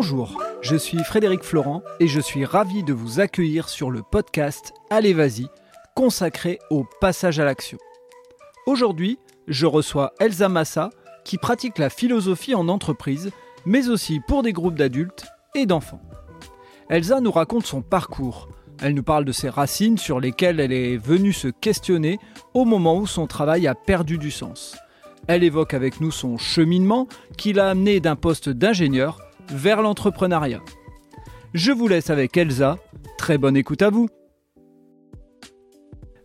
Bonjour, je suis Frédéric Florent et je suis ravi de vous accueillir sur le podcast Allez Vas-y, consacré au passage à l'action. Aujourd'hui, je reçois Elsa Massa qui pratique la philosophie en entreprise, mais aussi pour des groupes d'adultes et d'enfants. Elsa nous raconte son parcours. Elle nous parle de ses racines sur lesquelles elle est venue se questionner au moment où son travail a perdu du sens. Elle évoque avec nous son cheminement qui l'a amené d'un poste d'ingénieur vers l'entrepreneuriat. Je vous laisse avec Elsa. Très bonne écoute à vous.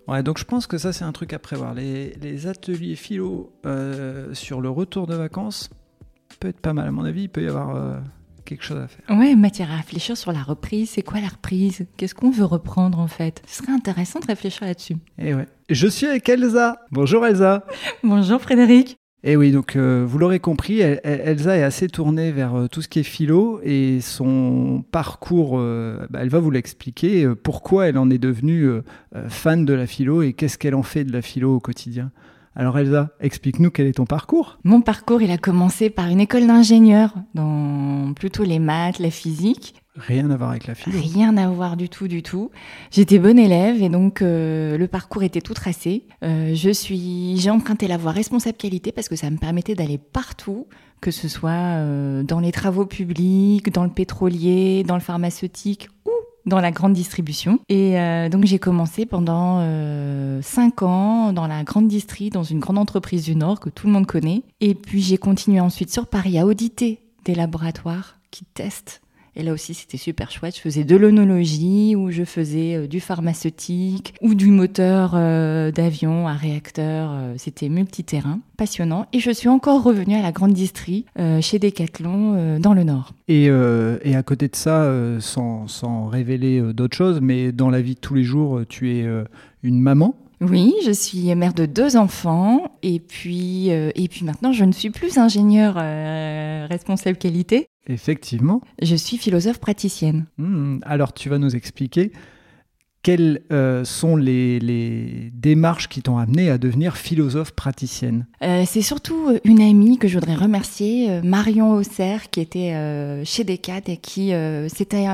Ouais, donc je pense que ça c'est un truc à prévoir. Les, ateliers philo euh, sur le retour de vacances peut être pas mal à mon avis. Il peut y avoir euh, quelque chose à faire. Ouais, matière à réfléchir sur la reprise. C'est quoi la reprise? Qu'est-ce qu'on veut reprendre en fait? Ce serait intéressant de réfléchir là-dessus. Et eh ouais. Je suis avec Elsa. Bonjour Elsa. Bonjour Frédéric. Et oui, donc euh, vous l'aurez compris, Elsa est assez tournée vers euh, tout ce qui est philo et son parcours, euh, bah, elle va vous l'expliquer, pourquoi elle en est devenue fan de la philo et qu'est-ce qu'elle en fait de la philo au quotidien. Alors Elsa, explique-nous quel est ton parcours Mon parcours, il a commencé par une école d'ingénieur dans plutôt les maths, la physique. Rien à voir avec la philo. Rien à voir du tout, du tout. J'étais bonne élève et donc euh, le parcours était tout tracé. Euh, je suis, j'ai emprunté la voie responsable qualité parce que ça me permettait d'aller partout, que ce soit euh, dans les travaux publics, dans le pétrolier, dans le pharmaceutique ou dans la grande distribution. Et donc j'ai commencé pendant euh, cinq ans dans la grande distrie, dans une grande entreprise du Nord que tout le monde connaît. Et puis j'ai continué ensuite sur Paris à auditer des laboratoires qui testent et là aussi, c'était super chouette. Je faisais de l'onologie, ou je faisais euh, du pharmaceutique, ou du moteur euh, d'avion à réacteur. Euh, c'était multiterrain, passionnant. Et je suis encore revenue à la grande distrie chez Decathlon dans le Nord. Et, et, à côté de ça, sans, sans, révéler d'autres choses, mais dans la vie de tous les jours, tu es une maman? Oui, je suis mère de deux enfants et puis, et puis maintenant je ne suis plus ingénieure responsable qualité. Effectivement. Je suis philosophe praticienne. Hmm, alors tu vas nous expliquer quelles euh, sont les, démarches qui t'ont amené à devenir philosophe praticienne? Euh, C'est surtout euh, une amie que je voudrais remercier, Marion Auxerre, qui était chez Descartes et qui s'était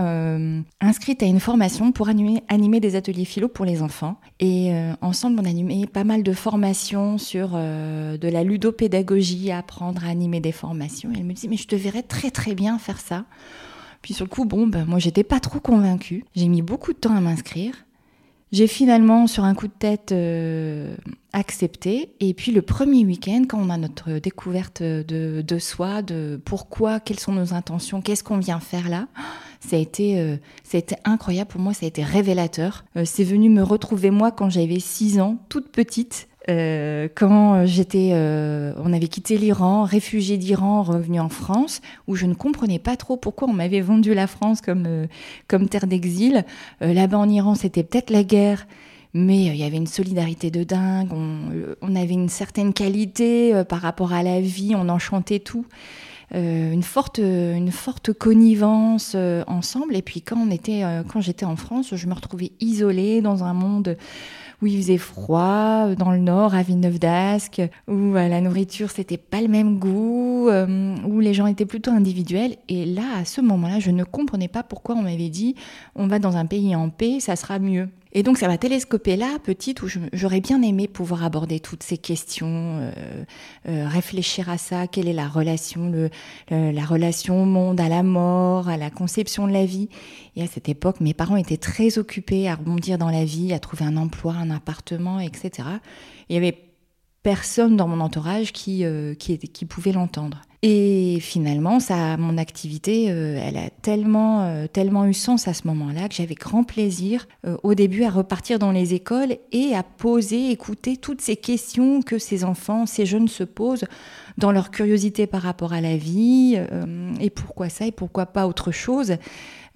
inscrite à une formation pour animer, animer, des ateliers philo pour les enfants. Et ensemble, on a animé pas mal de formations sur de la ludopédagogie, apprendre à animer des formations. Et elle me dit, mais je te verrais très très bien faire ça. Puis sur le coup, bon, ben, moi j'étais pas trop convaincue. J'ai mis beaucoup de temps à m'inscrire. J'ai finalement, sur un coup de tête, euh, accepté. Et puis le premier week-end, quand on a notre découverte de, de, soi, de pourquoi, quelles sont nos intentions, qu'est-ce qu'on vient faire là, ça a été, euh, ça a été incroyable pour moi, ça a été révélateur. Euh, c'est venu me retrouver moi quand j'avais 6 ans, toute petite, euh, quand j'étais, euh, on avait quitté l'Iran, réfugié d'Iran, revenu en France, où je ne comprenais pas trop pourquoi on m'avait vendu la France comme, euh, comme terre d'exil. Là-bas en Iran, c'était peut-être la guerre, mais il y avait une solidarité de dingue, on, avait une certaine qualité par rapport à la vie, on enchantait tout. une forte une forte connivence ensemble et puis quand on était quand j'étais en France je me retrouvais isolée dans un monde où il faisait froid, euh, dans le nord, à Villeneuve d'Ascq, où euh, la nourriture, c'était pas le même goût, euh, où les gens étaient plutôt individuels. Et là, à ce moment-là, je ne comprenais pas pourquoi on m'avait dit on va dans un pays en paix, ça sera mieux. Et donc ça m'a télescopé là, petite, où j'aurais bien aimé pouvoir aborder toutes ces questions, euh, euh, réfléchir à ça, quelle est la relation, le, la relation au monde, à la mort, à la conception de la vie? Et à cette époque, mes parents étaient très occupés à rebondir dans la vie, à trouver un emploi, un appartement, etc. Il y avait personne dans mon entourage qui, euh, qui, qui pouvait l'entendre. Et finalement, ça, mon activité, euh, elle a tellement, euh, tellement eu sens à ce moment-là que j'avais grand plaisir au début à repartir dans les écoles et à poser, écouter toutes ces questions que ces enfants, ces jeunes se posent dans leur curiosité par rapport à la vie et pourquoi ça et pourquoi pas autre chose.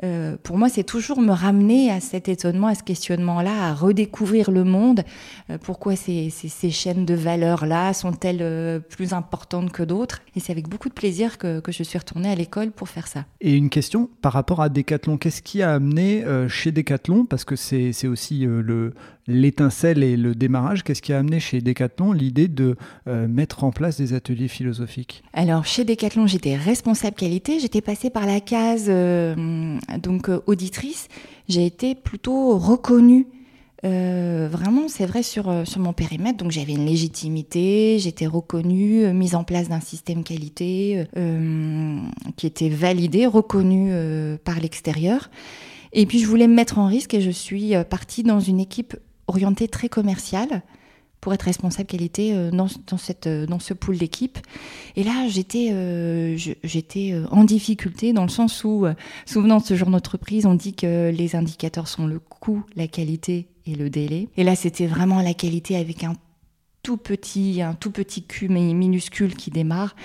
Euh, pour moi, c'est toujours me ramener à cet étonnement, à ce questionnement-là, à redécouvrir le monde. Euh, pourquoi ces, chaînes de valeurs-là sont-elles euh, plus importantes que d'autres? Et c'est avec beaucoup de plaisir que, je suis retournée à l'école pour faire ça. Et une question par rapport à Decathlon, qu'est-ce qui a amené chez Decathlon, parce que c'est aussi le, l'étincelle et le démarrage Qu'est-ce qui a amené chez Decathlon l'idée de euh, mettre en place des ateliers philosophiques? Alors chez Decathlon, j'étais responsable qualité, j'étais passée par la case euh, donc auditrice, j'ai été plutôt reconnue vraiment, c'est vrai, sur, sur mon périmètre. Donc, j'avais une légitimité, j'étais reconnue, mise en place d'un système qualité qui était validé, reconnu par l'extérieur. Et puis je voulais me mettre en risque et je suis euh, partie dans une équipe orientée très commerciale pour être responsable qualité euh, dans, dans, cette, euh, dans ce pool d'équipe. Et là, j'étais j'étais en difficulté dans le sens où, souvent dans ce genre d'entreprise, on dit que les indicateurs sont le coût, la qualité et le délai. Et là, c'était vraiment la qualité avec un tout petit, un tout petit minuscule qui démarre.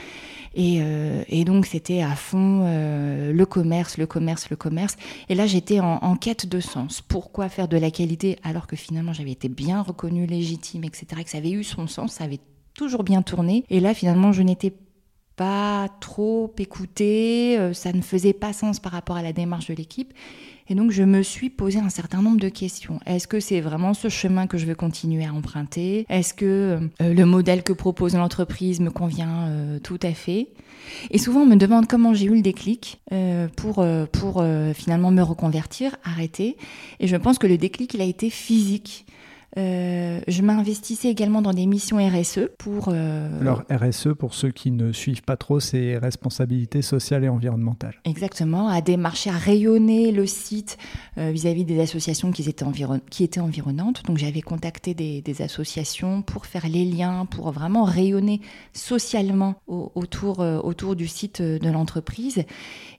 Euh, et, donc c'était à fond euh, le commerce, le commerce, le commerce. Et là j'étais en, quête de sens. Pourquoi faire de la qualité alors que finalement j'avais été bien reconnue, légitime, etc. Que ça avait eu son sens, ça avait toujours bien tourné. Et là finalement je n'étais pas trop écoutée, euh, ça ne faisait pas sens par rapport à la démarche de l'équipe. Et donc je me suis posé un certain nombre de questions. Est-ce que c'est vraiment ce chemin que je veux continuer à emprunter? Est-ce que euh, le modèle que propose l'entreprise me convient euh, tout à fait? Et souvent on me demande comment j'ai eu le déclic euh, pour, pour finalement me reconvertir, arrêter. Et je pense que le déclic il a été physique. Euh, je m'investissais également dans des missions RSE pour... Euh, Alors RSE, pour ceux qui ne suivent pas trop, c'est responsabilité sociale et environnementale. Exactement, à démarcher, à rayonner le site euh, vis-à-vis des associations qui étaient, qui étaient environnantes. Donc j'avais contacté des, associations pour faire les liens, pour vraiment rayonner socialement autour, autour du site de l'entreprise.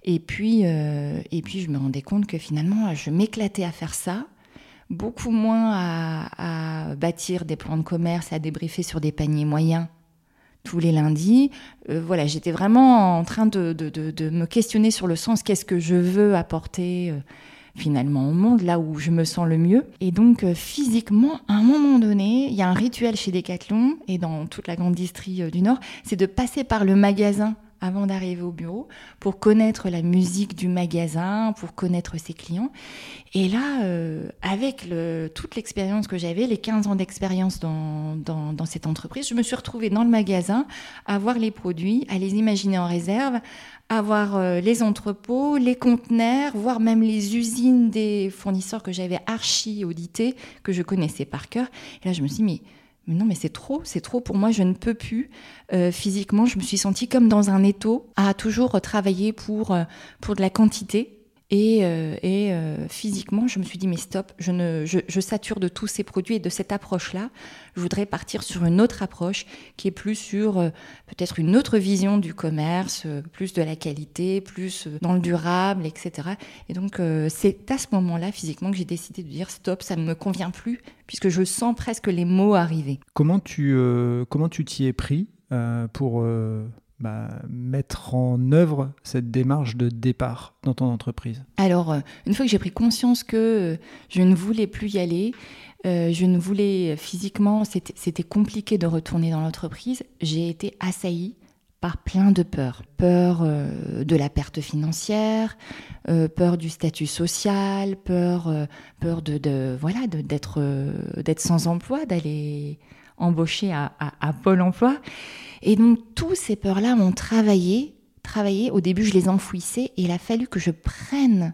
Et puis, et puis je me rendais compte que finalement, je m'éclatais à faire ça beaucoup moins à, bâtir des plans de commerce, à débriefer sur des paniers moyens tous les lundis. Euh, voilà, j'étais vraiment en train de, me questionner sur le sens, qu'est-ce que je veux apporter euh, finalement au monde, là où je me sens le mieux. Et donc euh, physiquement, à un moment donné, il y a un rituel chez Decathlon et dans toute la grande distrie du Nord, c'est de passer par le magasin avant d'arriver au bureau pour connaître la musique du magasin, pour connaître ses clients. Et là, euh, avec le, toute l'expérience que j'avais, les 15 ans d'expérience dans, dans, dans, cette entreprise, je me suis retrouvée dans le magasin à voir les produits, à les imaginer en réserve, à voir euh, les entrepôts, les conteneurs, voire même les usines des fournisseurs que j'avais archi audités, que je connaissais par cœur. Et là, je me suis dit, mais non, mais c'est trop, c'est trop pour moi, je ne peux plus. Euh, physiquement, je me suis sentie comme dans un étau, à toujours travailler pour, euh, pour de la quantité. Et, euh, et euh, physiquement, je me suis dit, mais stop, je, ne, je, je sature de tous ces produits et de cette approche-là. Je voudrais partir sur une autre approche qui est plus sur euh, peut-être une autre vision du commerce, plus de la qualité, plus dans le durable, etc. Et donc, c'est à ce moment-là, physiquement, que j'ai décidé de dire, stop, ça ne me convient plus, puisque je sens presque les mots arriver. Comment tu comment tu t'y es pris pour bah, mettre en œuvre cette démarche de départ dans ton entreprise Alors, euh, une fois que j'ai pris conscience que euh, je ne voulais plus y aller, euh, je ne voulais physiquement, c'était compliqué de retourner dans l'entreprise, j'ai été assaillie par plein de peurs. Peur de la perte financière, peur du statut social, peur, peur de, de voilà d'être d'être sans emploi, d'aller embaucher à, à, Pôle Emploi. Et donc, tous ces peurs-là m'ont travaillé, travaillé. Au début, je les enfouissais et il a fallu que je prenne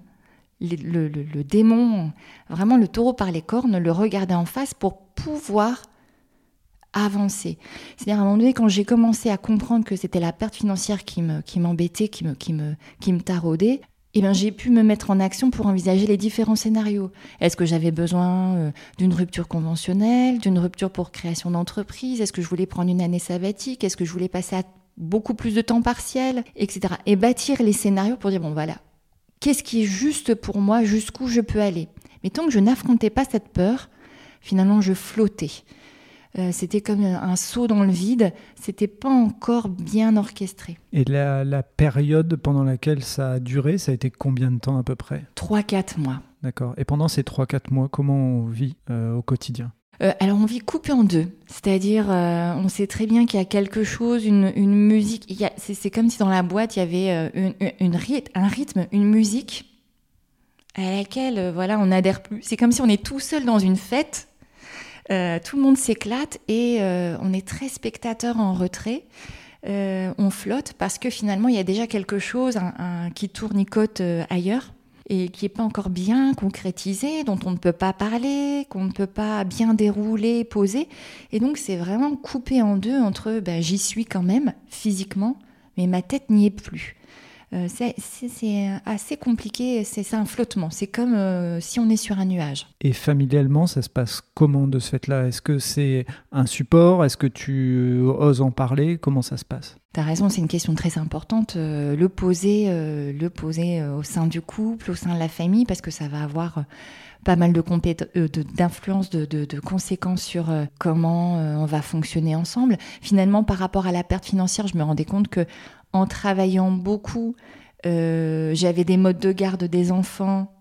le, le, démon, vraiment le taureau par les cornes, le regarder en face pour pouvoir avancer. C'est-à-dire, à un moment donné, quand j'ai commencé à comprendre que c'était la perte financière qui m'embêtait, qui, me, qui, me, qui me taraudait, eh bien, j'ai pu me mettre en action pour envisager les différents scénarios. Est-ce que j'avais besoin euh, d'une rupture conventionnelle, d'une rupture pour création d'entreprise? Est-ce que je voulais prendre une année sabbatique? Est-ce que je voulais passer à beaucoup plus de temps partiel, etc. Et bâtir les scénarios pour dire, bon voilà, qu'est-ce qui est juste pour moi, jusqu'où je peux aller? Mais tant que je n'affrontais pas cette peur, finalement, je flottais. Euh, c'était comme un saut dans le vide, c'était pas encore bien orchestré. Et la, période pendant laquelle ça a duré, ça a été combien de temps à peu près? 3-4 mois. D'accord. Et pendant ces 3-4 mois, comment on vit euh, au quotidien? Euh, alors on vit coupé en deux, c'est-à-dire on sait très bien qu'il y a quelque chose, une, musique, c'est comme si dans la boîte il y avait une, un rythme, une musique à laquelle voilà on n'adhère plus. C'est comme si on est tout seul dans une fête tout le monde s'éclate et on est très spectateur en retrait. on flotte parce que finalement il y a déjà quelque chose qui tournicote ailleurs et qui n'est pas encore bien concrétisé, dont on ne peut pas parler, qu'on ne peut pas bien dérouler, poser. Et donc c'est vraiment coupé en deux entre ben, j'y suis quand même physiquement, mais ma tête n'y est plus. Euh, c'est assez compliqué, c'est un flottement, c'est comme euh, si on est sur un nuage. Et familialement, ça se passe comment de ce fait-là? Est-ce que c'est un support? Est-ce que tu oses en parler? Comment ça se passe? Tu as raison, c'est une question très importante. Euh, le poser, le poser au sein du couple, au sein de la famille, parce que ça va avoir pas mal de d'influence, de, de, de, conséquences sur comment on va fonctionner ensemble. Finalement, par rapport à la perte financière, je me rendais compte que en travaillant beaucoup, euh, j'avais des modes de garde des enfants,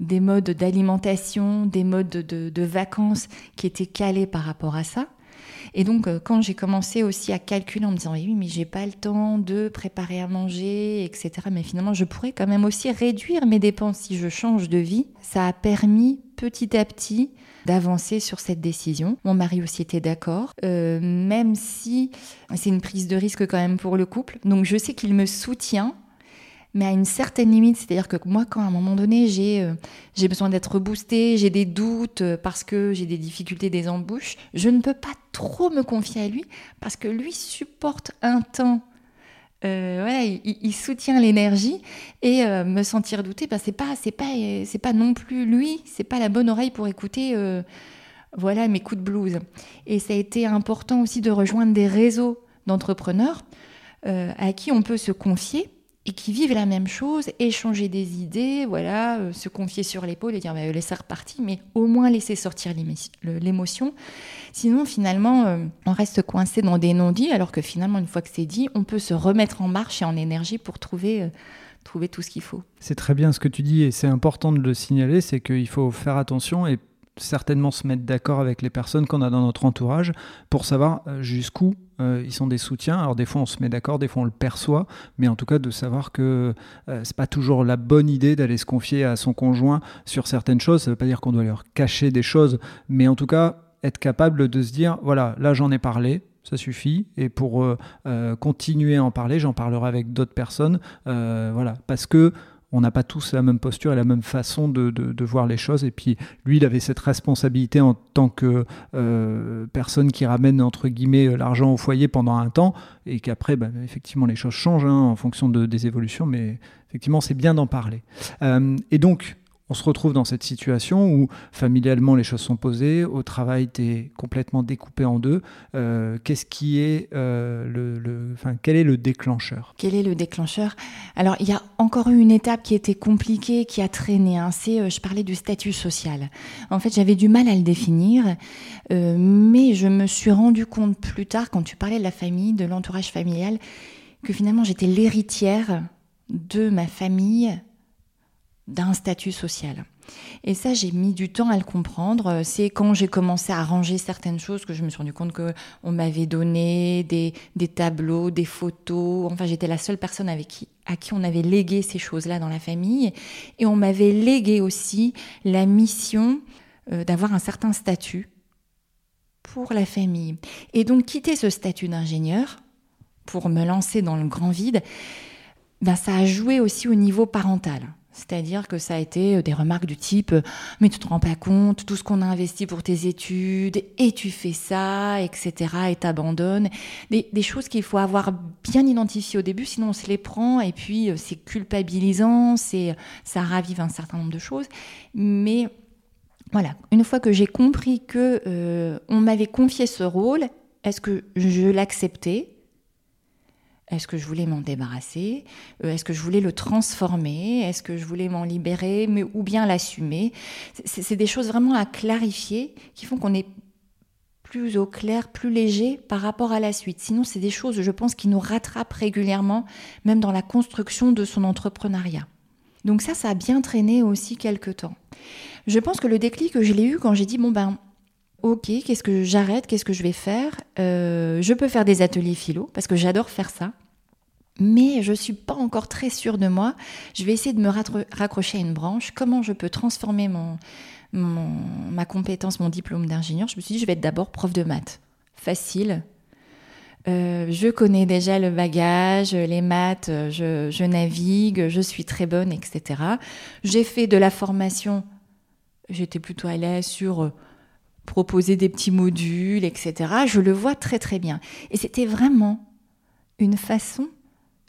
des modes d'alimentation, des modes de, vacances qui étaient calés par rapport à ça. Et donc, euh, quand j'ai commencé aussi à calculer en me disant, oui, mais j'ai pas le temps de préparer à manger, etc. Mais finalement, je pourrais quand même aussi réduire mes dépenses si je change de vie. Ça a permis petit à petit d'avancer sur cette décision. Mon mari aussi était d'accord, euh, même si c'est une prise de risque quand même pour le couple. Donc je sais qu'il me soutient, mais à une certaine limite. C'est-à-dire que moi, quand à un moment donné, j'ai euh, besoin d'être boostée, j'ai des doutes euh, parce que j'ai des difficultés des embouches, je ne peux pas trop me confier à lui parce que lui supporte un temps euh, il, soutient l'énergie et me sentir douter, bah, c'est pas, c'est pas, c'est pas non plus lui, c'est pas la bonne oreille pour écouter, voilà mes coups de blues. Et ça a été important aussi de rejoindre des réseaux d'entrepreneurs à qui on peut se confier et qui vivent la même chose, échanger des idées, voilà, euh, se confier sur l'épaule et dire bah, laisser repartir, mais au moins laisser sortir l'émotion. Sinon, finalement, euh, on reste coincé dans des non-dits, alors que finalement, une fois que c'est dit, on peut se remettre en marche et en énergie pour trouver, euh, trouver tout ce qu'il faut. C'est très bien ce que tu dis et c'est important de le signaler, c'est qu'il faut faire attention et certainement se mettre d'accord avec les personnes qu'on a dans notre entourage pour savoir jusqu'où euh, ils sont des soutiens. Alors des fois on se met d'accord, des fois on le perçoit, mais en tout cas de savoir que euh, c'est pas toujours la bonne idée d'aller se confier à son conjoint sur certaines choses. Ça veut pas dire qu'on doit leur cacher des choses, mais en tout cas être capable de se dire voilà là j'en ai parlé, ça suffit. Et pour euh, continuer à en parler, j'en parlerai avec d'autres personnes. voilà, parce que on n'a pas tous la même posture et la même façon de, voir les choses. Et puis lui, il avait cette responsabilité en tant que euh, personne qui ramène entre guillemets l'argent au foyer pendant un temps, et qu'après, bah, effectivement, les choses changent hein, en fonction des évolutions. Mais effectivement, c'est bien d'en parler. Euh, et donc, on se retrouve dans cette situation où familialement les choses sont posées, au travail tu es complètement découpé en deux. Euh, qu'est-ce qui est euh, le, enfin, quel est le déclencheur? Quel est le déclencheur? Alors il y a encore eu une étape qui était compliquée, qui a traîné. Hein. C'est, euh, je parlais du statut social. En fait, j'avais du mal à le définir, mais je me suis rendu compte plus tard, quand tu parlais de la famille, de l'entourage familial, que finalement j'étais l'héritière de ma famille d'un statut social. Et ça, j'ai mis du temps à le comprendre. C'est quand j'ai commencé à ranger certaines choses que je me suis rendu compte qu'on m'avait donné des, des, tableaux, des photos. Enfin, j'étais la seule personne avec qui, à qui on avait légué ces choses-là dans la famille. Et on m'avait légué aussi la mission euh, d'avoir un certain statut pour la famille. Et donc, quitter ce statut d'ingénieur pour me lancer dans le grand vide, ben, ça a joué aussi au niveau parental. C'est-à-dire que ça a été euh, des remarques du type euh, mais tu te rends pas compte tout ce qu'on a investi pour tes études et tu fais ça, etc. et t'abandonnes. Des, choses qu'il faut avoir bien identifiées au début, sinon on se les prend et puis euh, c'est culpabilisant, c'est ça ravive un certain nombre de choses. Mais voilà, une fois que j'ai compris que on m'avait confié ce rôle, est-ce que je l'acceptais? Est-ce que je voulais m'en débarrasser? Euh, Est-ce que je voulais le transformer? Est-ce que je voulais m'en libérer mais, Ou bien l'assumer? C'est des choses vraiment à clarifier qui font qu'on est plus au clair, plus léger par rapport à la suite. Sinon, c'est des choses, je pense, qui nous rattrapent régulièrement, même dans la construction de son entrepreneuriat. Donc ça, ça a bien traîné aussi quelques temps. Je pense que le déclic que je l'ai eu quand j'ai dit, bon ben, Ok, qu'est-ce que j'arrête Qu'est-ce que je vais faire euh, Je peux faire des ateliers philo parce que j'adore faire ça. Mais je ne suis pas encore très sûre de moi. Je vais essayer de me raccrocher à une branche. Comment je peux transformer mon, ma compétence, mon diplôme d'ingénieur, je me suis dit, je vais être d'abord prof de maths. Facile. Euh, je connais déjà le bagage, les maths, je, je, navigue, je suis très bonne, etc. J'ai fait de la formation, j'étais plutôt à l'aise sur euh, proposer des petits modules, etc. Je le vois très très bien. Et c'était vraiment une façon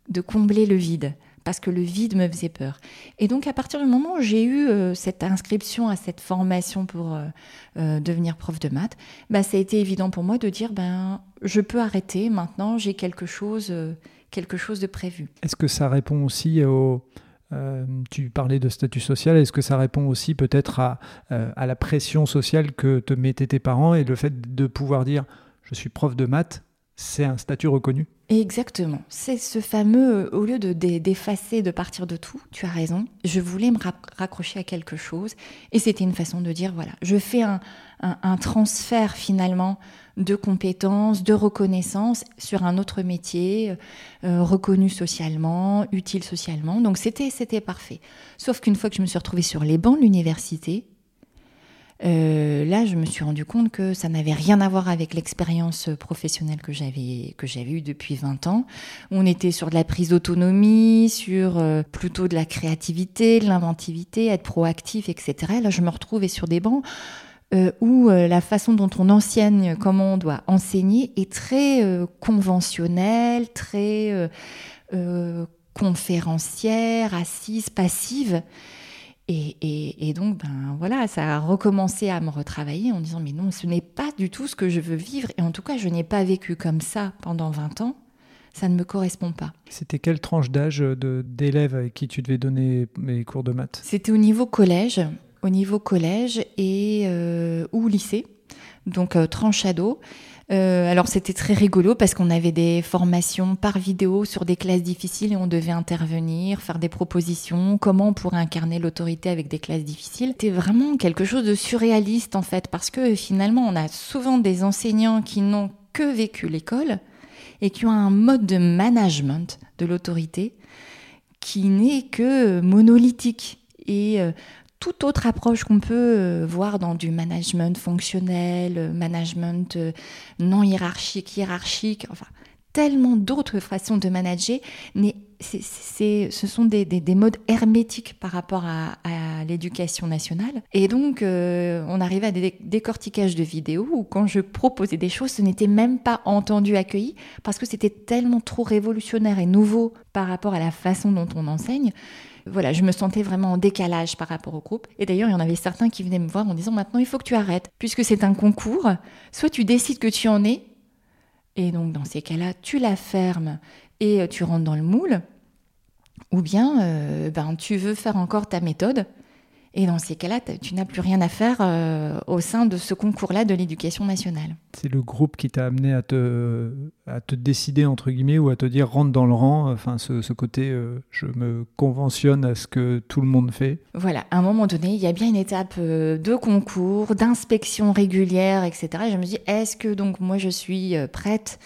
de combler le vide parce que le vide me faisait peur. Et donc à partir du moment où j'ai eu euh, cette inscription à cette formation pour euh, euh, devenir prof de maths, bah, ça a été évident pour moi de dire ben je peux arrêter maintenant, j'ai quelque chose, quelque chose de prévu. Est-ce que ça répond aussi au tu parlais de statut social, est-ce que ça répond aussi peut-être à, à la pression sociale que te mettaient tes parents et le fait de pouvoir dire je suis prof de maths, c'est un statut reconnu? Exactement. C'est ce fameux, euh, au lieu de d'effacer, de partir de tout, tu as raison, je voulais me raccrocher à quelque chose. Et c'était une façon de dire, voilà, je fais un, transfert finalement de compétences, de reconnaissance sur un autre métier, euh, reconnu socialement, utile socialement. Donc c'était parfait. Sauf qu'une fois que je me suis retrouvée sur les bancs de l'université, euh, là, je me suis rendu compte que ça n'avait rien à voir avec l'expérience professionnelle que j'avais que j'avais eue depuis 20 ans. On était sur de la prise d'autonomie, sur euh, plutôt de la créativité, de l'inventivité, être proactif, etc. Là, je me retrouvais sur des bancs euh, où la façon dont on enseigne, comment on doit enseigner, est très conventionnelle, très conférencière, assise, passive. Et, donc, ben voilà, ça a recommencé à me retravailler en disant mais non, ce n'est pas du tout ce que je veux vivre. Et en tout cas, je n'ai pas vécu comme ça pendant 20 ans. Ça ne me correspond pas. C'était quelle tranche d'âge d'élèves avec qui tu devais donner mes cours de maths? C'était au niveau collège, au niveau collège et euh, ou lycée, donc euh, tranche ado. Euh, alors c'était très rigolo parce qu'on avait des formations par vidéo sur des classes difficiles et on devait intervenir, faire des propositions, comment on pourrait incarner l'autorité avec des classes difficiles. C'était vraiment quelque chose de surréaliste en fait parce que finalement on a souvent des enseignants qui n'ont que vécu l'école et qui ont un mode de management de l'autorité qui n'est que monolithique. Et euh, toute autre approche qu'on peut euh, voir dans du management fonctionnel, euh, management euh, non hiérarchique, hiérarchique, enfin tellement d'autres façons de manager, ce sont des, modes hermétiques par rapport à, l'éducation nationale. Et donc, on arrivait à des décortiquages de vidéos où quand je proposais des choses, ce n'était même pas entendu, accueilli, parce que c'était tellement trop révolutionnaire et nouveau par rapport à la façon dont on enseigne voilà, je me sentais vraiment en décalage par rapport au groupe. Et d'ailleurs, il y en avait certains qui venaient me voir en disant maintenant, il faut que tu arrêtes, puisque c'est un concours. Soit tu décides que tu en es, et donc dans ces cas-là, tu la fermes et tu rentres dans le moule, ou bien euh, ben, tu veux faire encore ta méthode et dans ces cas-là, tu n'as plus rien à faire euh, au sein de ce concours-là de l'éducation nationale. C'est le groupe qui t'a amené à te, à te décider, entre guillemets, ou à te dire rentre dans le rang, enfin ce, côté euh, je me conventionne à ce que tout le monde fait. Voilà, à un moment donné, il y a bien une étape euh, de concours, d'inspection régulière, etc. Et je me dis, est-ce que donc moi je suis prête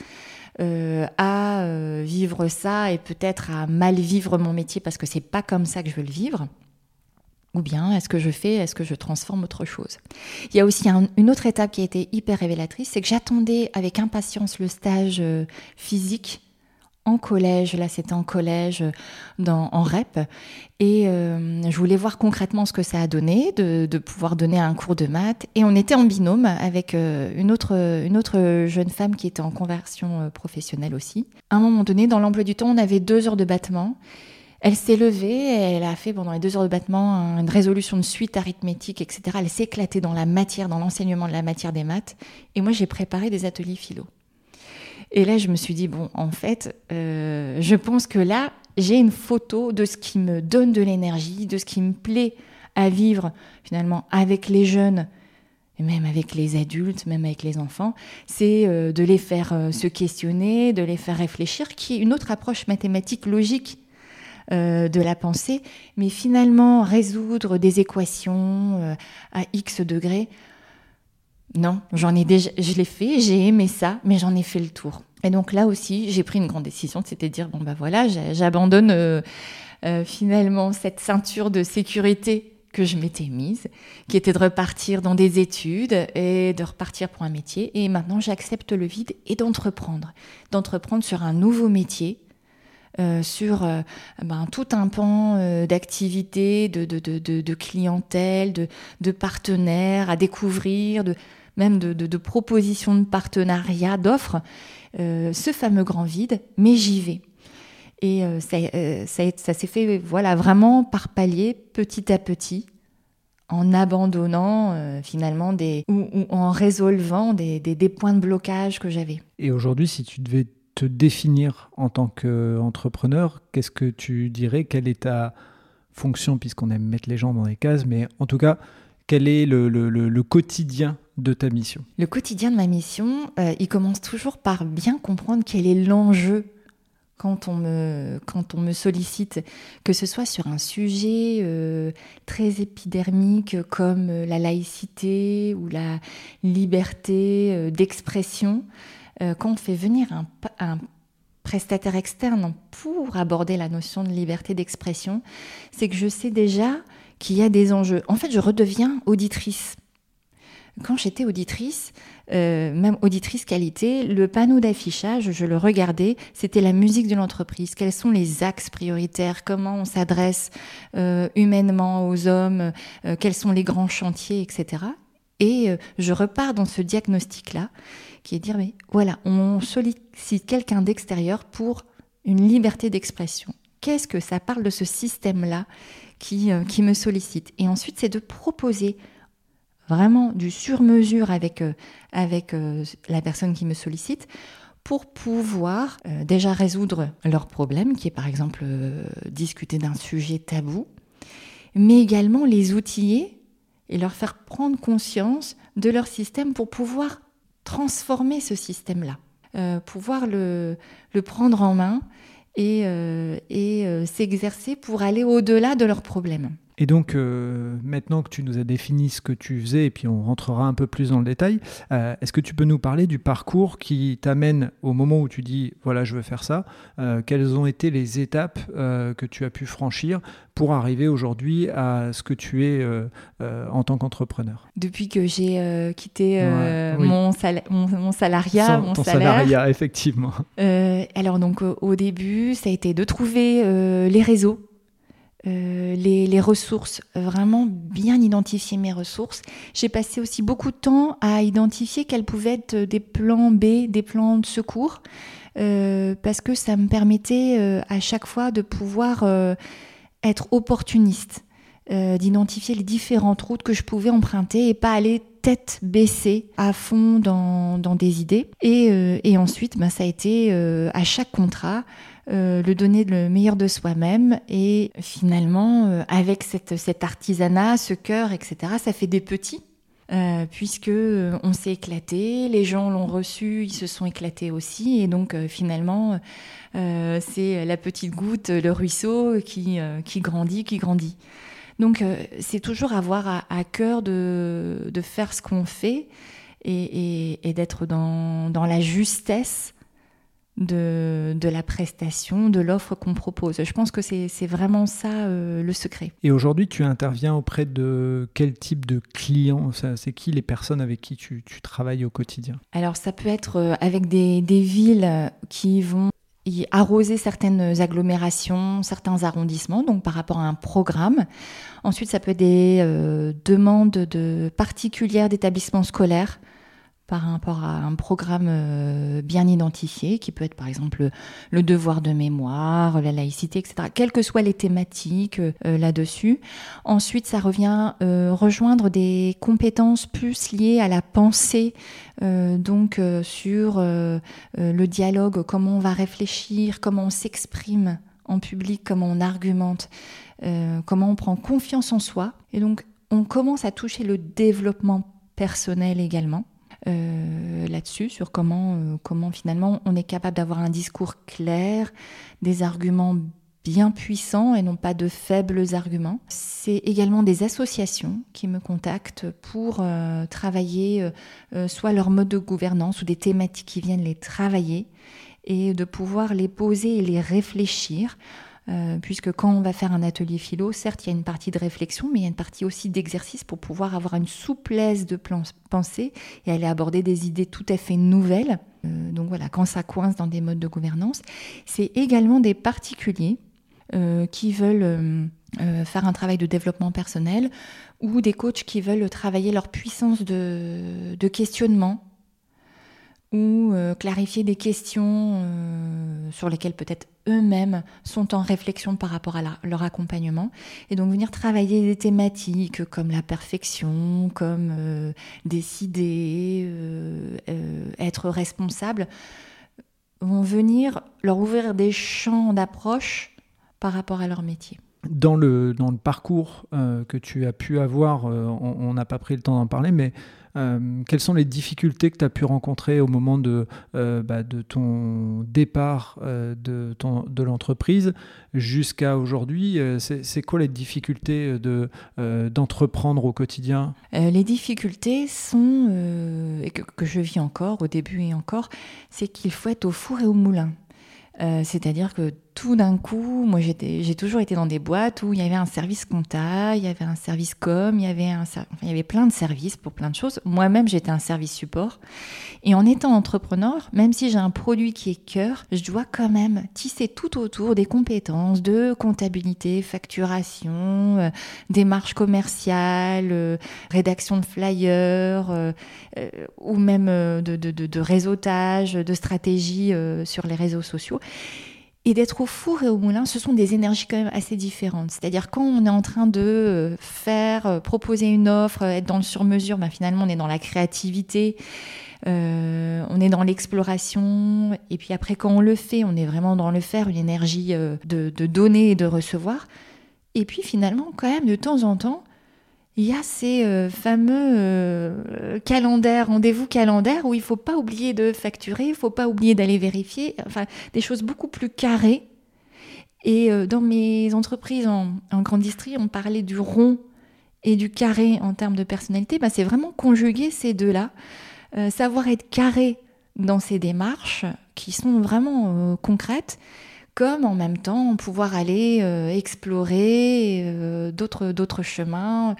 à vivre ça et peut-être à mal vivre mon métier parce que c'est pas comme ça que je veux le vivre? Ou bien est-ce que je fais, est-ce que je transforme autre chose? Il y a aussi une autre étape qui a été hyper révélatrice, c'est que j'attendais avec impatience le stage euh, physique en collège, là c'était en collège, euh, dans, en REP, et euh, je voulais voir concrètement ce que ça a donné, de, pouvoir donner un cours de maths, et on était en binôme avec une, autre, une autre jeune femme qui était en conversion professionnelle aussi. À un moment donné, dans l'emploi du temps, on avait deux heures de battement, elle s'est levée, elle a fait pendant les deux heures de battement une résolution de suite arithmétique, etc. Elle s'est éclatée dans la matière, dans l'enseignement de la matière des maths. Et moi, j'ai préparé des ateliers philo. Et là, je me suis dit, bon, en fait, euh, je pense que là, j'ai une photo de ce qui me donne de l'énergie, de ce qui me plaît à vivre finalement avec les jeunes, et même avec les adultes, même avec les enfants, c'est euh, de les faire euh, se questionner, de les faire réfléchir, qui est une autre approche mathématique logique euh, de la pensée, mais finalement résoudre des équations euh, à x degrés, non, j'en ai déjà, je l'ai fait, j'ai aimé ça, mais j'en ai fait le tour. Et donc là aussi, j'ai pris une grande décision, c'était de dire bon bah voilà, j'abandonne euh, finalement cette ceinture de sécurité que je m'étais mise, qui était de repartir dans des études et de repartir pour un métier. Et maintenant, j'accepte le vide et d'entreprendre. D'entreprendre sur un nouveau métier, sur euh, ben, tout un pan euh, d'activités, de, de, clientèle, de, partenaires à découvrir, même de, propositions de partenariat, d'offres, ce fameux grand vide, mais j'y vais. Et ça, s'est fait voilà, vraiment par palier, petit à petit, en abandonnant finalement des ou, en résolvant des, points de blocage que j'avais. Et aujourd'hui, si tu devais te définir en tant qu'entrepreneur, qu'est-ce que tu dirais? Quelle est ta fonction, puisqu'on aime mettre les gens dans des cases, mais en tout cas, quel est le, quotidien de ta mission? Le quotidien de ma mission, euh, il commence toujours par bien comprendre quel est l'enjeu quand on me quand on me sollicite, que ce soit sur un sujet euh, très épidermique comme la laïcité ou la liberté euh, d'expression. Euh, quand on fait venir un, prestataire externe pour aborder la notion de liberté d'expression, c'est que je sais déjà qu'il y a des enjeux. En fait, je redeviens auditrice. Quand j'étais auditrice, euh, même auditrice qualité, le panneau d'affichage, je le regardais, c'était la musique de l'entreprise. Quels sont les axes prioritaires? Comment on s'adresse euh, humainement aux hommes? Quels sont les grands chantiers, etc. Et je repars dans ce diagnostic-là qui est dire, mais voilà, on sollicite quelqu'un d'extérieur pour une liberté d'expression. Qu'est-ce que ça parle de ce système-là qui, euh, qui me sollicite? Et ensuite, c'est de proposer vraiment du sur-mesure avec, euh, avec euh, la personne qui me sollicite pour pouvoir déjà résoudre leur problème, qui est par exemple discuter d'un sujet tabou, mais également les outiller et leur faire prendre conscience de leur système pour pouvoir transformer ce système-là, euh, pouvoir le, prendre en main et, euh, euh, s'exercer pour aller au-delà de leurs problèmes. Et donc, euh, maintenant que tu nous as défini ce que tu faisais, et puis on rentrera un peu plus dans le détail, euh, est-ce que tu peux nous parler du parcours qui t'amène au moment où tu dis, voilà, je veux faire ça euh, Quelles ont été les étapes que tu as pu franchir pour arriver aujourd'hui à ce que tu es en tant qu'entrepreneur? Depuis que j'ai quitté mon, mon, salariat, mon ton salariat, effectivement. alors donc au début, ça a été de trouver les réseaux euh, les, ressources, vraiment bien identifier mes ressources. J'ai passé aussi beaucoup de temps à identifier quels pouvaient être des plans B, des plans de secours, euh, parce que ça me permettait euh, à chaque fois de pouvoir être opportuniste, d'identifier les différentes routes que je pouvais emprunter et pas aller tête baissée à fond dans, des idées. Et, ensuite, ben, ça a été à chaque contrat le donner le meilleur de soi-même et finalement euh, avec cette, cet artisanat, ce cœur, etc. Ça fait des petits. Euh, puisque on s'est éclaté, les gens l'ont reçu, ils se sont éclatés aussi, et donc finalement c'est la petite goutte, le ruisseau qui, qui grandit, qui grandit. Donc c'est toujours avoir à, cœur de, de, faire ce qu'on fait et, et, et d'être dans, dans, la justesse de, de, la prestation, de l'offre qu'on propose. Je pense que c'est vraiment ça euh, le secret. Et aujourd'hui, tu interviens auprès de quel type de clients? C'est qui les personnes avec qui tu, tu travailles au quotidien? Alors ça peut être euh, avec des, des villes qui vont y arroser certaines agglomérations, certains arrondissements, donc par rapport à un programme. Ensuite, ça peut être des euh, demandes de particulières d'établissements scolaires par rapport à un programme euh, bien identifié, qui peut être par exemple le devoir de mémoire, la laïcité, etc. Quelles que soient les thématiques euh, là-dessus. Ensuite, ça revient euh, rejoindre des compétences plus liées à la pensée, donc sur le dialogue, comment on va réfléchir, comment on s'exprime en public, comment on argumente, comment on prend confiance en soi. Et donc, on commence à toucher le développement personnel également. Euh, là-dessus, sur comment, euh, comment finalement on est capable d'avoir un discours clair, des arguments bien puissants et non pas de faibles arguments. C'est également des associations qui me contactent pour euh, travailler soit leur mode de gouvernance ou des thématiques qui viennent les travailler et de pouvoir les poser et les réfléchir puisque quand on va faire un atelier philo, certes, il y a une partie de réflexion, mais il y a une partie aussi d'exercice pour pouvoir avoir une souplesse de pensée et aller aborder des idées tout à fait nouvelles. donc voilà, quand ça coince dans des modes de gouvernance, c'est également des particuliers qui veulent faire un travail de développement personnel ou des coachs qui veulent travailler leur puissance de, de questionnement ou euh, clarifier des questions euh, sur lesquelles peut-être eux-mêmes sont en réflexion par rapport à leur accompagnement. Et donc venir travailler des thématiques comme la perfection, comme euh, décider, être responsable, vont venir leur ouvrir des champs d'approche par rapport à leur métier. Dans le, dans le parcours que tu as pu avoir, on n'a pas pris le temps d'en parler, mais quelles sont les difficultés que tu as pu rencontrer au moment de, euh, bah, ton départ euh, de, l'entreprise jusqu'à aujourd'hui c'est, quoi les difficultés de, d'entreprendre au quotidien? Les difficultés sont, et que, je vis encore au début et encore, c'est qu'il faut être au four et au moulin. c'est-à-dire que tout d'un coup, moi j'ai toujours été dans des boîtes où il y avait un service compta, il y avait un service com, il y avait, un, il y avait plein de services pour plein de choses. Moi-même j'étais un service support. Et en étant entrepreneur, même si j'ai un produit qui est cœur, je dois quand même tisser tout autour des compétences de comptabilité, facturation, euh, démarche commerciale, euh, rédaction de flyers, euh, ou même de, réseautage, de stratégie sur les réseaux sociaux et d'être au four et au moulin, ce sont des énergies quand même assez différentes. C'est-à-dire quand on est en train de euh, faire, euh, proposer une offre, euh, être dans le sur-mesure, ben finalement on est dans la créativité, on est dans l'exploration, et puis après quand on le fait, on est vraiment dans le faire, une énergie de, de donner et de recevoir. Et puis finalement, quand même, de temps en temps, il y a ces euh, fameux euh, calendaires, rendez-vous calendaires où il ne faut pas oublier de facturer, il ne faut pas oublier d'aller vérifier, enfin des choses beaucoup plus carrées. Et euh, dans mes entreprises en, grande distrie, on parlait du rond et du carré en termes de personnalité. Ben, c'est vraiment conjuguer ces deux-là, savoir être carré dans ces démarches qui sont vraiment concrètes comme en même temps pouvoir aller euh, explorer euh, d'autres chemins,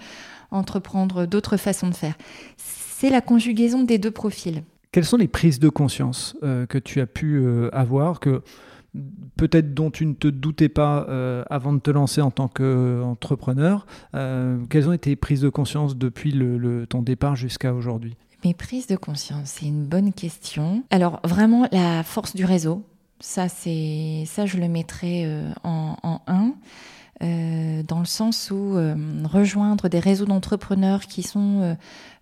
entreprendre d'autres façons de faire. C'est la conjugaison des deux profils. Quelles sont les prises de conscience euh, que tu as pu avoir, que peut-être dont tu ne te doutais pas avant de te lancer en tant qu'entrepreneur Quelles ont été les prises de conscience depuis le, ton départ jusqu'à aujourd'hui? Mes prises de conscience, c'est une bonne question. Alors vraiment la force du réseau, ça, c'est ça, je le mettrais euh, en, en un. Euh, dans le sens où euh, rejoindre des réseaux d'entrepreneurs qui sont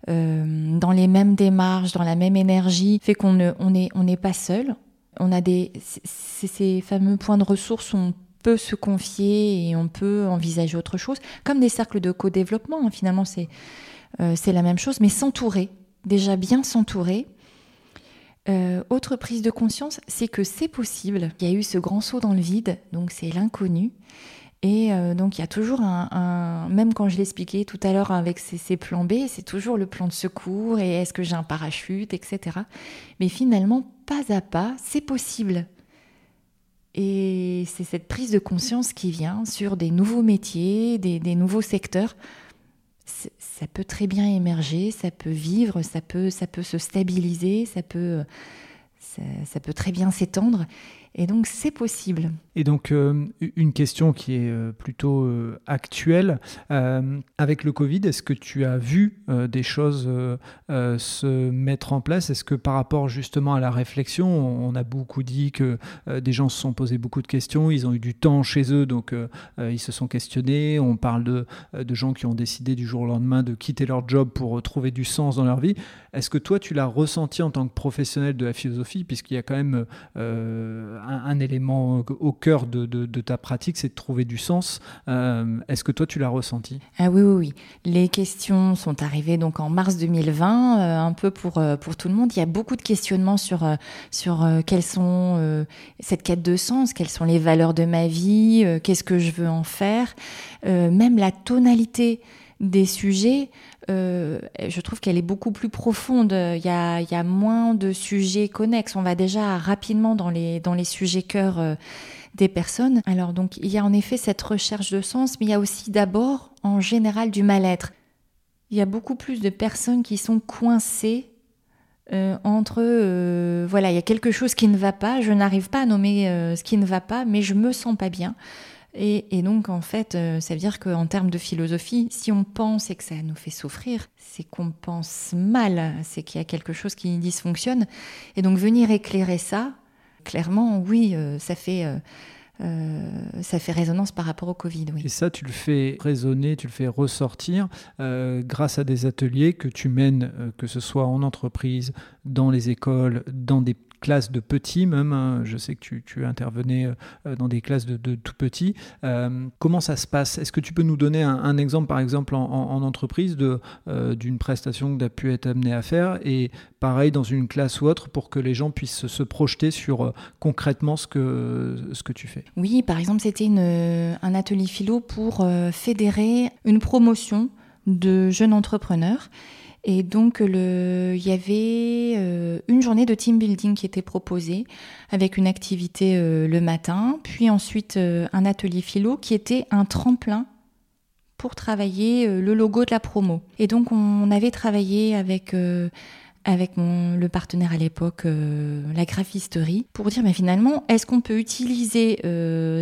dans les mêmes démarches, dans la même énergie, fait qu'on n'est on est, on pas seul. On a des, ces fameux points de ressources où on peut se confier et on peut envisager autre chose, comme des cercles de co-développement. Hein, finalement, c'est la même chose, mais s'entourer, déjà bien s'entourer euh, autre prise de conscience, c'est que c'est possible. Il y a eu ce grand saut dans le vide, donc c'est l'inconnu. Et euh, donc il y a toujours un, même quand je l'expliquais tout à l'heure avec ces, plans B, c'est toujours le plan de secours et est-ce que j'ai un parachute, etc. Mais finalement, pas à pas, c'est possible. Et c'est cette prise de conscience qui vient sur des nouveaux métiers, des nouveaux secteurs ça peut très bien émerger, ça peut vivre, ça peut, ça peut se stabiliser, ça peut, ça peut très bien s'étendre. Et donc c'est possible. Et donc euh, une question qui est euh, plutôt euh, actuelle, avec le Covid, est-ce que tu as vu des choses se mettre en place? Est-ce que par rapport justement à la réflexion, on a beaucoup dit que des gens se sont posés beaucoup de questions, ils ont eu du temps chez eux, donc ils se sont questionnés. On parle de, de gens qui ont décidé du jour au lendemain de quitter leur job pour trouver du sens dans leur vie. Est-ce que toi, tu l'as ressenti en tant que professionnel de la philosophie, puisqu'il y a quand même un, élément au cœur de, ta pratique, c'est de trouver du sens. Euh, est-ce que toi, tu l'as ressenti? Ah oui, oui, oui. Les questions sont arrivées donc en mars 2020, euh, un peu pour, euh, pour tout le monde. Il y a beaucoup de questionnements sur, sur quelles sont cette quête de sens, quelles sont les valeurs de ma vie, qu'est-ce que je veux en faire. même la tonalité des sujets, euh, je trouve qu'elle est beaucoup plus profonde. Il y, a, il moins de sujets connexes. On va déjà rapidement dans les, dans les sujets cœur euh, des personnes. Alors donc il y a en effet cette recherche de sens, mais il y a aussi d'abord en général du mal-être. Il y a beaucoup plus de personnes qui sont coincées euh, entre euh, voilà, il y a quelque chose qui ne va pas, je n'arrive pas à nommer euh, ce qui ne va pas, mais je me sens pas bien. Et, donc, en fait, ça veut dire qu'en termes de philosophie, si on pense et que ça nous fait souffrir, c'est qu'on pense mal, c'est qu'il y a quelque chose qui dysfonctionne. Et donc, venir éclairer ça, clairement, oui, ça fait euh, ça fait résonance par rapport au Covid. Et ça, tu le fais résonner, tu le fais ressortir euh, grâce à des ateliers que tu mènes, euh, que ce soit en entreprise, dans les écoles, dans des classes de petits même. Hein. Je sais que tu, intervenais euh, dans des classes de, tout petits. Euh, comment ça se passe? Est-ce que tu peux nous donner un, exemple, par exemple, en, entreprise, euh, d'une prestation que tu as pu être amené à faire et pareil dans une classe ou autre pour que les gens puissent se, projeter sur concrètement ce que, ce que tu fais? Oui, par exemple, c'était un atelier philo pour fédérer une promotion de jeunes entrepreneurs. Et donc, il y avait euh, une journée de team building qui était proposée avec une activité euh, le matin, puis ensuite euh, un atelier philo qui était un tremplin pour travailler le logo de la promo. Et donc, on avait travaillé avec le partenaire à l'époque, la graphisterie, pour dire mais finalement, est-ce qu'on peut utiliser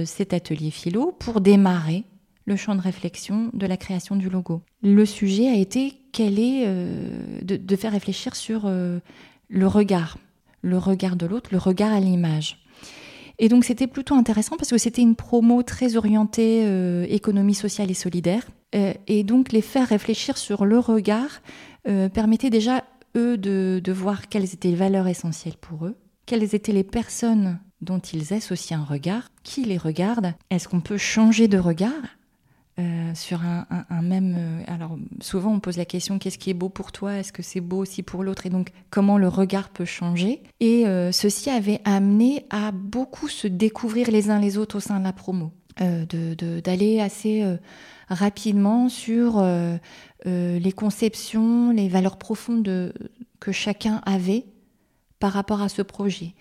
cet atelier philo pour démarrer le champ de réflexion de la création du logo. Le sujet a été quel est euh, de, faire réfléchir sur euh, le regard, le regard de l'autre, le regard à l'image. Et donc c'était plutôt intéressant parce que c'était une promo très orientée euh, économie sociale et solidaire. et donc les faire réfléchir sur le regard permettait déjà eux de, de voir quelles étaient les valeurs essentielles pour eux, quelles étaient les personnes dont ils associent un regard, qui les regarde, est-ce qu'on peut changer de regard? Euh, sur un, même. Euh, alors, souvent, on pose la question qu'est-ce qui est beau pour toi? Est-ce que c'est beau aussi pour l'autre? Et donc, comment le regard peut changer? Et euh, ceci avait amené à beaucoup se découvrir les uns les autres au sein de la promo, d'aller assez rapidement sur les conceptions, les valeurs profondes que chacun avait par rapport à ce projet.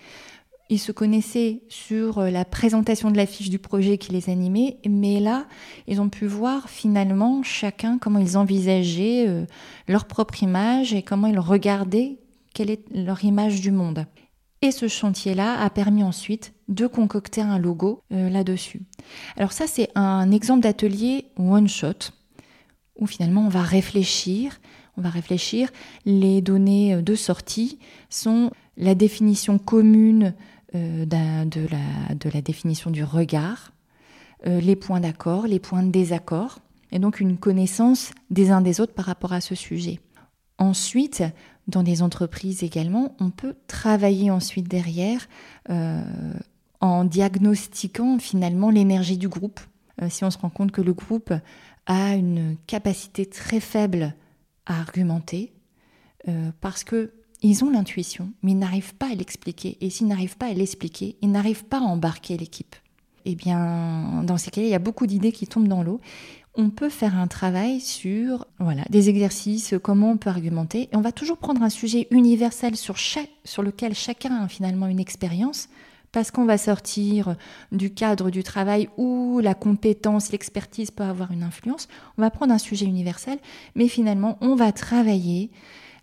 Ils se connaissaient sur euh, la présentation de l'affiche du projet qui les animait, mais là, ils ont pu voir finalement chacun comment ils envisageaient euh, leur propre image et comment ils regardaient quelle est leur image du monde. Et ce chantier-là a permis ensuite de concocter un logo euh, là-dessus. Alors ça, c'est un exemple d'atelier one-shot, où finalement on va réfléchir, on va réfléchir, les données de sortie sont la définition commune euh, de, la, définition du regard, euh, les points d'accord, les points de désaccord, et donc une connaissance des uns des autres par rapport à ce sujet. Ensuite, dans des entreprises également, on peut travailler ensuite derrière euh, en diagnostiquant finalement l'énergie du groupe. si on se rend compte que le groupe a une capacité très faible à argumenter, parce que ils ont l'intuition, mais ils n'arrivent pas à l'expliquer. Et s'ils n'arrivent pas à l'expliquer, ils n'arrivent pas à embarquer l'équipe. Eh bien, dans ces cas-là, il y a beaucoup d'idées qui tombent dans l'eau. On peut faire un travail sur voilà, des exercices, comment on peut argumenter. Et on va toujours prendre un sujet universel sur, sur lequel chacun a finalement une expérience, parce qu'on va sortir du cadre du travail où la compétence, l'expertise peut avoir une influence. On va prendre un sujet universel, mais finalement, on va travailler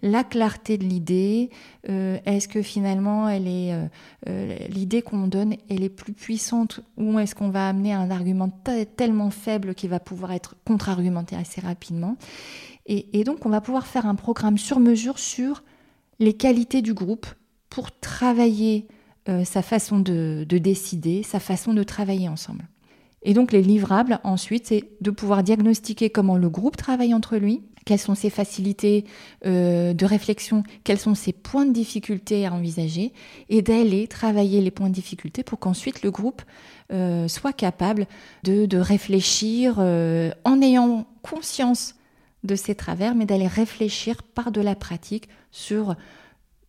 la clarté de l'idée. Euh, est-ce que finalement, euh, euh, l'idée qu'on donne, elle est plus puissante ou est-ce qu'on va amener un argument tellement faible qu'il va pouvoir être contre-argumenté assez rapidement et, donc, on va pouvoir faire un programme sur mesure sur les qualités du groupe pour travailler sa façon de décider, sa façon de travailler ensemble. Et donc les livrables, ensuite, c'est de pouvoir diagnostiquer comment le groupe travaille entre lui, quelles sont ses facilités euh, de réflexion, quels sont ses points de difficulté à envisager, et d'aller travailler les points de difficulté pour qu'ensuite le groupe euh, soit capable de, réfléchir euh, en ayant conscience de ses travers, mais d'aller réfléchir par de la pratique sur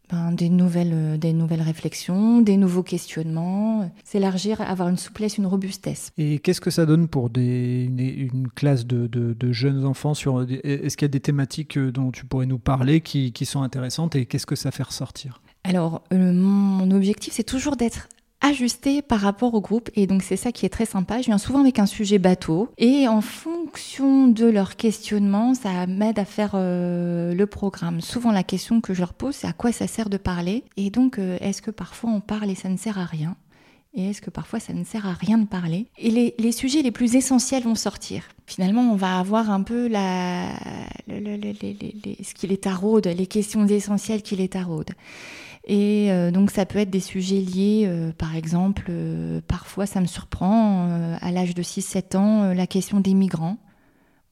ben, des, nouvelles, euh, des nouvelles réflexions, des nouveaux questionnements, s'élargir, avoir une souplesse, une robustesse. Et qu'est-ce que ça donne pour des, une, classe de, de, jeunes enfants sur, Est-ce qu'il y a des thématiques euh, dont tu pourrais nous parler qui, qui sont intéressantes et qu'est-ce que ça fait ressortir? Alors, euh, mon objectif, c'est toujours d'être ajusté par rapport au groupe. Et donc, c'est ça qui est très sympa. Je viens souvent avec un sujet bateau. Et en fonction de leur questionnement, ça m'aide à faire euh, le programme. Souvent, la question que je leur pose, c'est à quoi ça sert de parler? Et donc, euh, est-ce que parfois on parle et ça ne sert à rien? Et est-ce que parfois ça ne sert à rien de parler? Et les, sujets les plus essentiels vont sortir. Finalement, on va avoir un peu la, ce qui les taraude, les questions essentielles qui les taraudent. Et euh, donc ça peut être des sujets liés, euh, par exemple, euh, parfois ça me surprend, à l'âge de 6-7 ans, la question des migrants.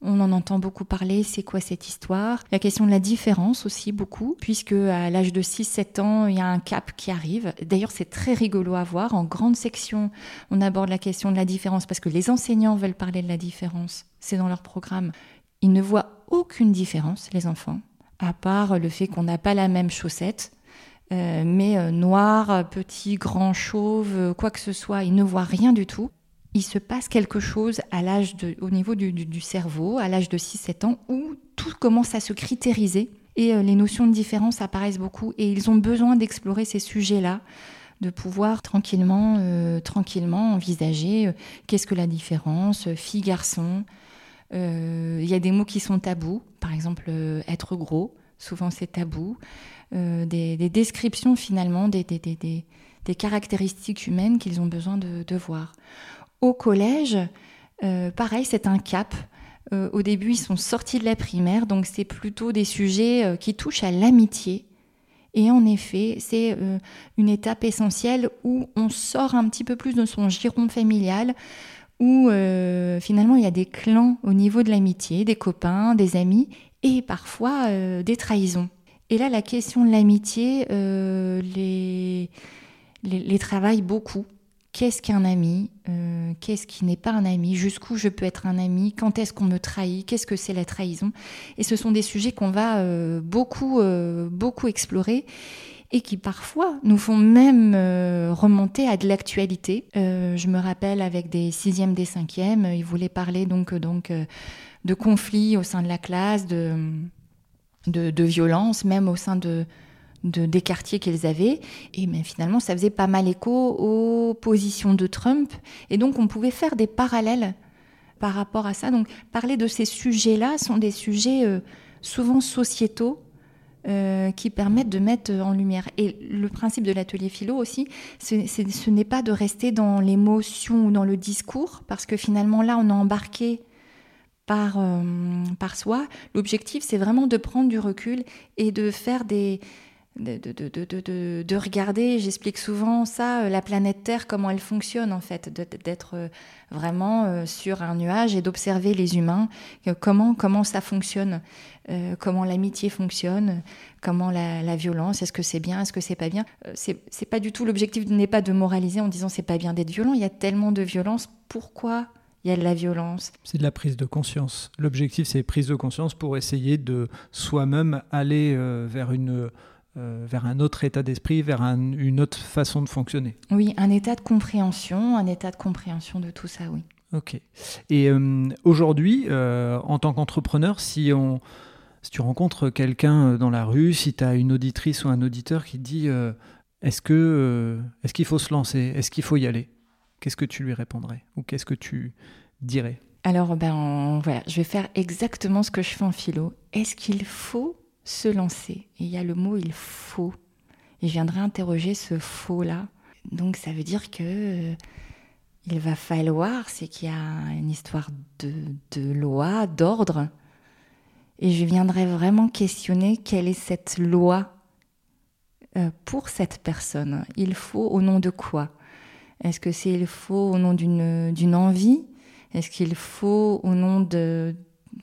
On en entend beaucoup parler, c'est quoi cette histoire? La question de la différence aussi beaucoup, puisque à l'âge de 6-7 ans, il y a un cap qui arrive. D'ailleurs, c'est très rigolo à voir. En grande section, on aborde la question de la différence parce que les enseignants veulent parler de la différence. C'est dans leur programme. Ils ne voient aucune différence, les enfants, à part le fait qu'on n'a pas la même chaussette. Euh, mais euh, noir, petit, grand, chauve, euh, quoi que ce soit, ils ne voient rien du tout. Il se passe quelque chose à l'âge au niveau du, cerveau, à l'âge de 6-7 ans, où tout commence à se critériser. Et euh, les notions de différence apparaissent beaucoup. Et ils ont besoin d'explorer ces sujets-là de pouvoir tranquillement, tranquillement envisager qu'est-ce que la différence, fille, garçon. Il y a des mots qui sont tabous, par exemple être gros, souvent c'est tabou. Des, descriptions finalement des, des, caractéristiques humaines qu'ils ont besoin de, voir. Au collège, euh, pareil, c'est un cap. Euh, au début, ils sont sortis de la primaire, donc c'est plutôt des sujets euh, qui touchent à l'amitié. Et en effet, c'est une étape essentielle où on sort un petit peu plus de son giron familial, où finalement il y a des clans au niveau de l'amitié, des copains, des amis, et parfois des trahisons. Et là, la question de l'amitié les, les, travaille beaucoup qu'est-ce qu'un ami, euh, qu'est-ce qui n'est pas un ami, jusqu'où je peux être un ami, quand est-ce qu'on me trahit, qu'est-ce que c'est la trahison? Et ce sont des sujets qu'on va euh, beaucoup, euh, beaucoup explorer et qui parfois nous font même remonter à de l'actualité. je me rappelle avec des sixièmes, des cinquièmes, ils voulaient parler donc, de conflits au sein de la classe, de, de, de violence, même au sein de, des quartiers qu'ils avaient. Et mais finalement, ça faisait pas mal écho aux positions de Trump. Et donc, on pouvait faire des parallèles par rapport à ça. Donc, parler de ces sujets-là sont des sujets euh, souvent sociétaux euh, qui permettent de mettre en lumière. Et le principe de l'atelier philo aussi, ce n'est pas de rester dans l'émotion ou dans le discours, parce que finalement là, on est embarqué par, euh, par soi. L'objectif, c'est vraiment de prendre du recul et de faire des, de, de, de, regarder, j'explique souvent ça, euh, la planète Terre, comment elle fonctionne en fait, d'être euh, vraiment euh, sur un nuage et d'observer les humains, comment, comment ça fonctionne, comment l'amitié fonctionne, comment la, violence, est-ce que c'est bien, est-ce que c'est pas bien. c'est pas du tout l'objectif n'est pas de moraliser en disant c'est pas bien d'être violent, il y a tellement de violence, pourquoi il y a de la violence? C'est de la prise de conscience. L'objectif, c'est prise de conscience pour essayer de soi-même aller vers une euh, vers un autre état d'esprit, vers une autre façon de fonctionner. Oui, un état de compréhension, un état de compréhension de tout ça, oui. Ok. Et euh, aujourd'hui, euh, en tant qu'entrepreneur, si, on, si tu rencontres quelqu'un dans la rue, si tu as une auditrice ou un auditeur qui te dit est-ce que est-ce qu'il faut se lancer? Est-ce qu'il faut y aller? Qu'est-ce que tu lui répondrais? Ou qu'est-ce que tu dirais? Alors, ben, voilà, je vais faire exactement ce que je fais en philo. Est-ce qu'il faut se lancer. Et il y a le mot il faut. Et je viendrai interroger ce faux-là. Donc ça veut dire que euh, il va falloir, c'est qu'il y a une histoire de, de loi, d'ordre. Et je viendrai vraiment questionner quelle est cette loi euh, pour cette personne. Il faut au nom de quoi? Est-ce que c'est il faut au nom d'une envie? Est-ce qu'il faut au nom de,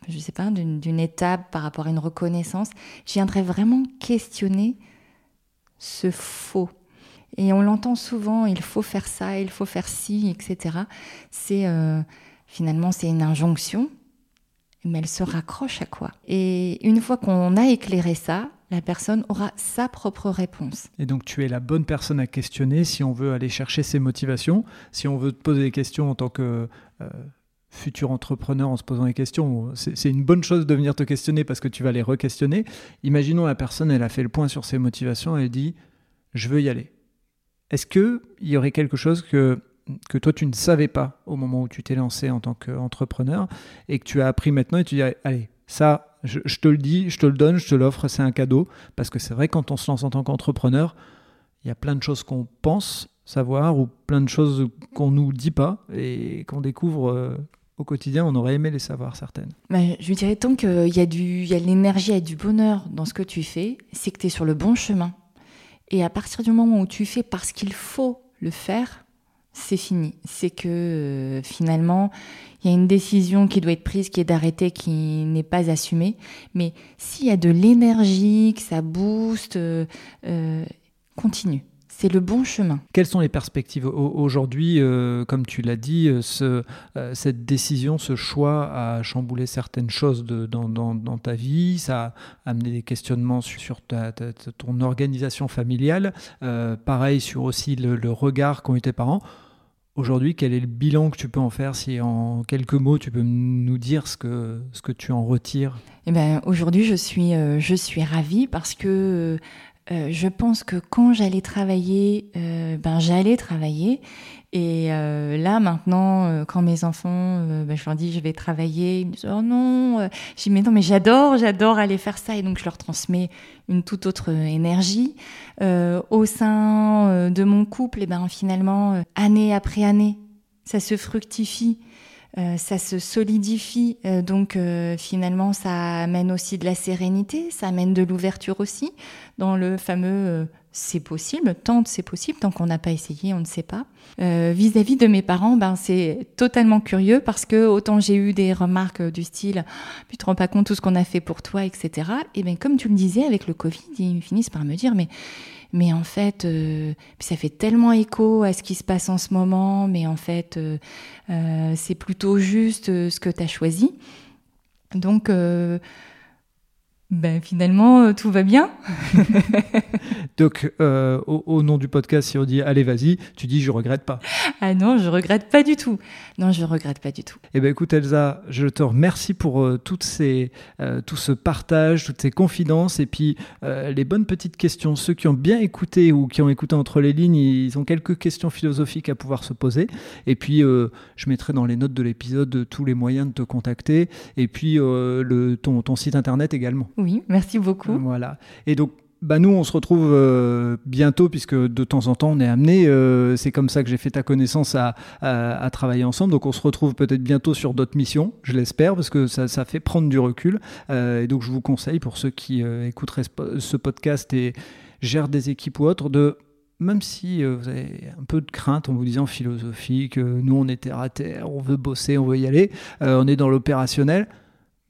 je sais pas, d'une étape par rapport à une reconnaissance, je viendrais vraiment questionner ce faux. Et on l'entend souvent, il faut faire ça, il faut faire ci, etc. C'est euh, finalement c'est une injonction, mais elle se raccroche à quoi? Et une fois qu'on a éclairé ça, la personne aura sa propre réponse. Et donc tu es la bonne personne à questionner si on veut aller chercher ses motivations, si on veut te poser des questions en tant que euh, futur entrepreneur en se posant des questions. C'est une bonne chose de venir te questionner parce que tu vas les re-questionner. Imaginons la personne, elle a fait le point sur ses motivations, elle dit je veux y aller. Est-ce qu'il y aurait quelque chose que, que toi tu ne savais pas au moment où tu t'es lancé en tant qu'entrepreneur et que tu as appris maintenant et tu dirais, allez, ça, je, te le dis, je te le donne, je te l'offre, c'est un cadeau. Parce que c'est vrai, quand on se lance en tant qu'entrepreneur, il y a plein de choses qu'on pense savoir ou plein de choses qu'on nous dit pas et qu'on découvre euh, au quotidien. On aurait aimé les savoir certaines. Bah, je lui dirais tant qu'il y a, du, y a de l'énergie et du bonheur dans ce que tu fais, c'est que tu es sur le bon chemin. Et à partir du moment où tu fais parce qu'il faut le faire, c'est fini. C'est que euh, finalement, il y a une décision qui doit être prise, qui est d'arrêter, qui n'est pas assumée. Mais s'il y a de l'énergie, que ça booste, euh, continue. C'est le bon chemin. Quelles sont les perspectives aujourd'hui euh, Comme tu l'as dit, euh, ce, euh, cette décision, ce choix a chamboulé certaines choses de, dans, dans, ta vie, ça a amené des questionnements sur, ta, ton organisation familiale, pareil sur aussi le, regard qu'ont eu tes parents. Aujourd'hui, quel est le bilan que tu peux en faire Si en quelques mots, tu peux nous dire ce que, ce que tu en retires? Eh ben, Aujourd'hui, je suis, je suis ravie parce que euh, je pense que quand j'allais travailler, euh, ben j'allais travailler. Et euh, là maintenant, quand mes enfants, ben, je leur dis je vais travailler, ils me disent oh non. Je dis mais non mais j'adore, j'adore aller faire ça et donc je leur transmets une toute autre énergie. au sein de mon couple, et ben finalement année après année, ça se fructifie. Euh, ça se solidifie, euh, donc euh, finalement ça amène aussi de la sérénité, ça amène de l'ouverture aussi dans le fameux c'est possible, tant c'est possible, tant qu'on n'a pas essayé, on ne sait pas. Vis-à-vis de mes parents, ben, c'est totalement curieux parce que autant j'ai eu des remarques du style tu te rends pas compte tout ce qu'on a fait pour toi, etc. Et bien comme tu le disais avec le Covid, ils finissent par me dire mais mais en fait, euh, ça fait tellement écho à ce qui se passe en ce moment, mais en fait, euh, euh, c'est plutôt juste ce que tu as choisi. Donc, ben finalement, tout va bien. Donc, euh, au, nom du podcast, si on dit allez, vas-y, tu dis je regrette pas. Ah non, je regrette pas du tout. Non, je regrette pas du tout. Eh ben écoute, Elsa, je te remercie pour euh, toutes ces, tout ce partage, toutes ces confidences et puis les bonnes petites questions. Ceux qui ont bien écouté ou qui ont écouté entre les lignes, ils ont quelques questions philosophiques à pouvoir se poser. Et puis, je mettrai dans les notes de l'épisode tous les moyens de te contacter et puis le, ton, ton site internet également. Oui, merci beaucoup. Voilà. Et donc, bah nous, on se retrouve euh, bientôt, puisque de temps en temps, on est amené. Euh, c'est comme ça que j'ai fait ta connaissance à, travailler ensemble. Donc, on se retrouve peut-être bientôt sur d'autres missions, je l'espère, parce que ça, fait prendre du recul. Euh, et donc, je vous conseille, pour ceux qui écouteraient ce podcast et gèrent des équipes ou autres, de même si vous avez un peu de crainte en vous disant philosophie, que nous on est terre à terre, on veut bosser, on veut y aller, on est dans l'opérationnel,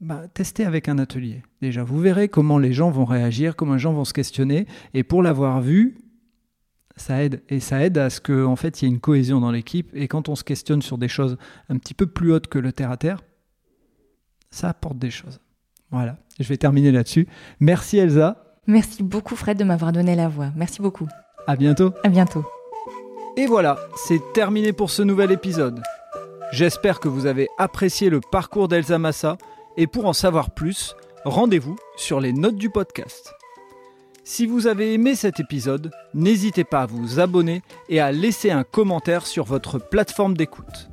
bah, testez avec un atelier. Déjà, vous verrez comment les gens vont réagir, comment les gens vont se questionner. Et pour l'avoir vu, ça aide. Et ça aide à ce qu'en en fait, il y ait une cohésion dans l'équipe. Et quand on se questionne sur des choses un petit peu plus hautes que le terre-à-terre, ça apporte des choses. Voilà, je vais terminer là-dessus. Merci Elsa. Merci beaucoup Fred de m'avoir donné la voix. Merci beaucoup. À bientôt. À bientôt. Et voilà, c'est terminé pour ce nouvel épisode. J'espère que vous avez apprécié le parcours d'Elsa Massa et pour en savoir plus, rendez-vous sur les notes du podcast. Si vous avez aimé cet épisode, n'hésitez pas à vous abonner et à laisser un commentaire sur votre plateforme d'écoute.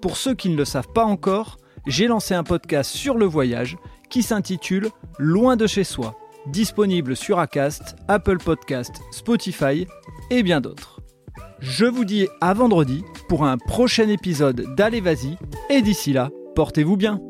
Pour ceux qui ne le savent pas encore, j'ai lancé un podcast sur le voyage qui s'intitule Loin de chez soi, disponible sur Acast, Apple Podcast, Spotify et bien d'autres. Je vous dis à vendredi pour un prochain épisode d'Allez Vas-y et d'ici là, portez-vous bien.